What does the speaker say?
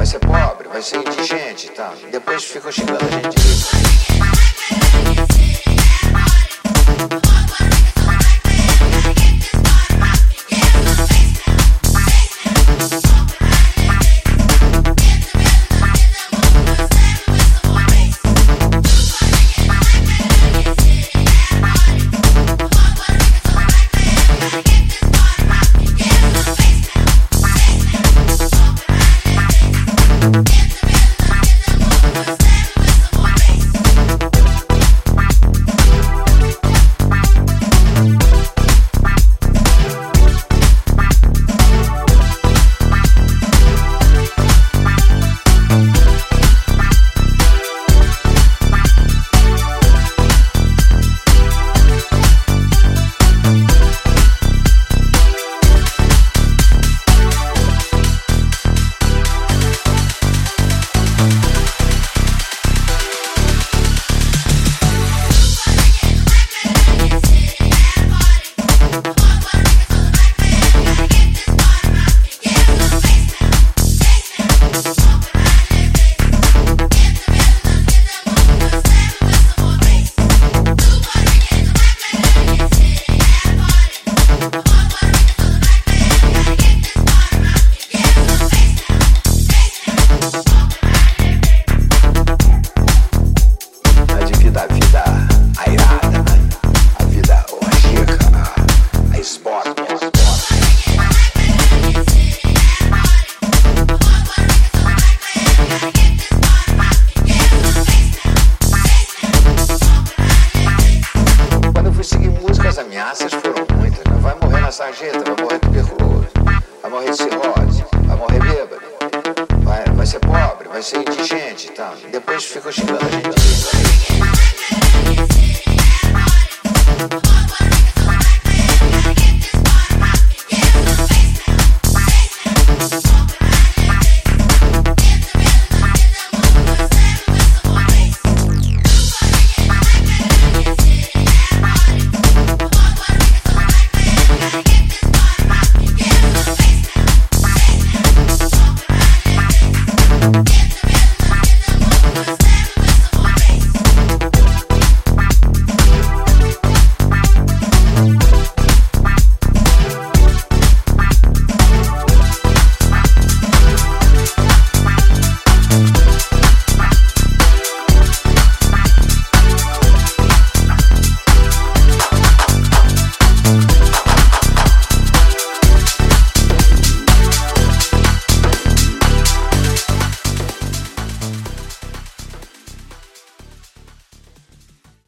Vai ser pobre, vai ser indigente e tal. Depois ficam xingando a gente Thanks. ameaças foram muitas. Né? Vai morrer na sarjeta, vai morrer tuberculoso, vai morrer de cirrose, vai morrer bêbado, vai, vai ser pobre, vai ser indigente e tá? tal. Depois ficam xingando a gente.